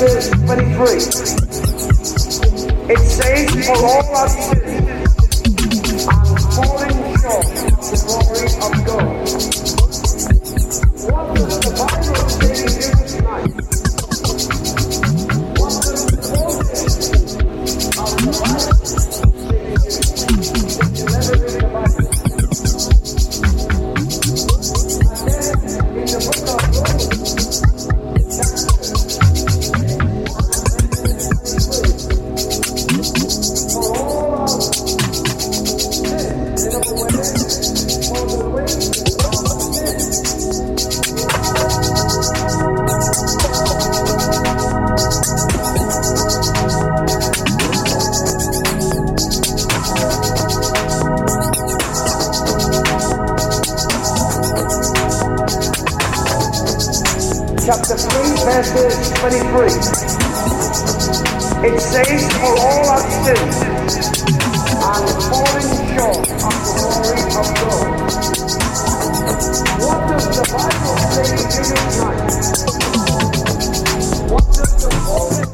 verse 23. It says, For all our sins chapter 3, verses 23. It says, For all our sins and falling short of the glory of God. What does the Bible say to its tonight? What does the Holy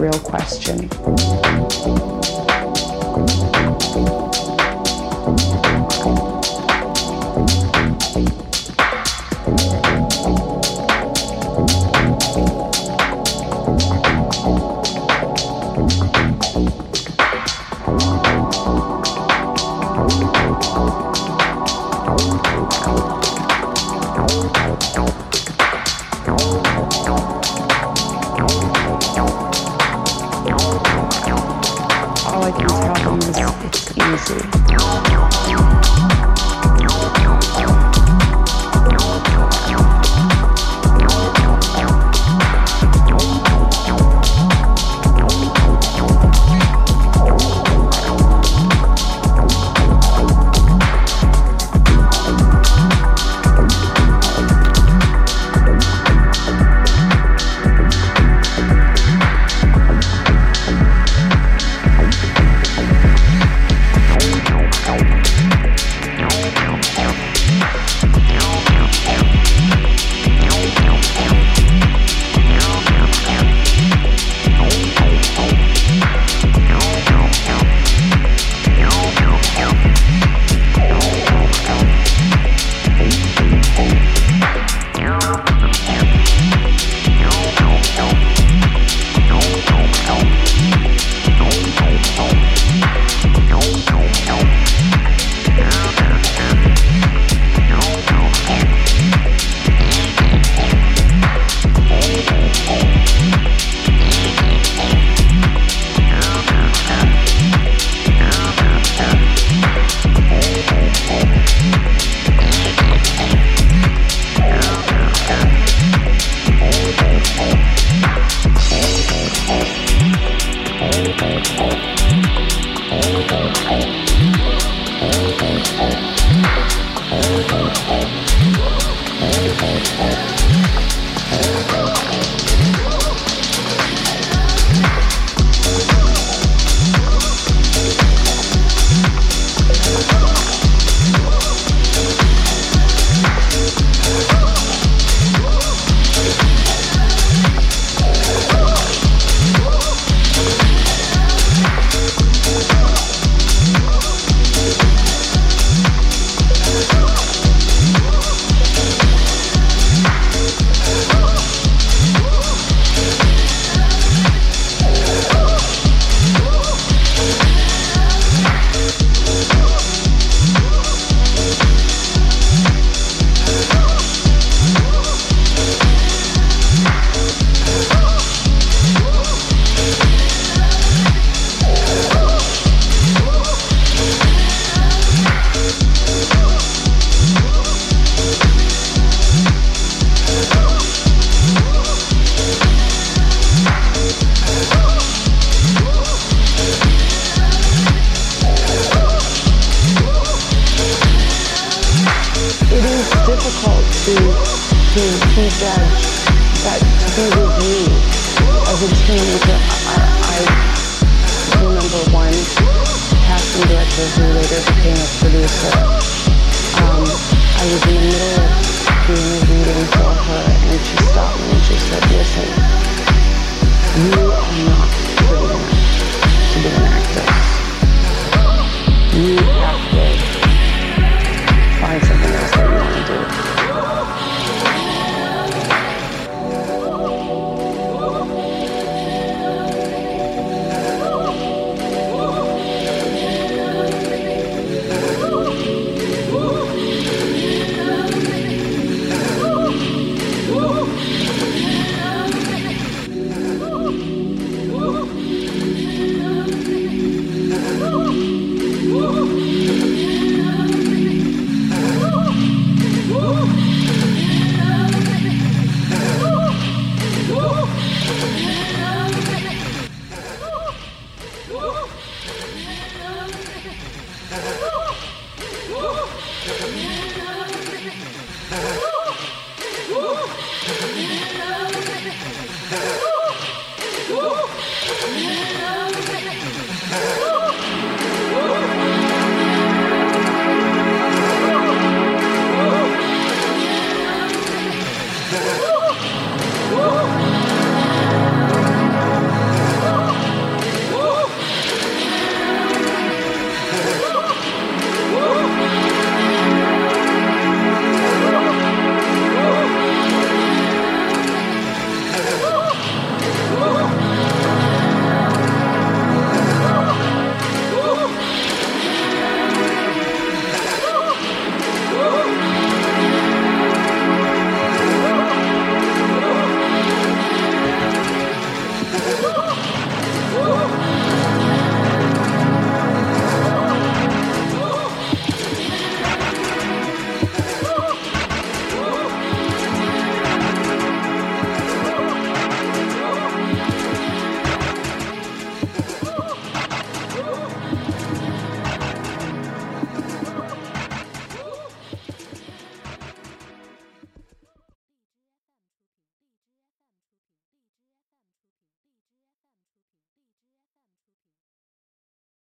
Real question. Oh!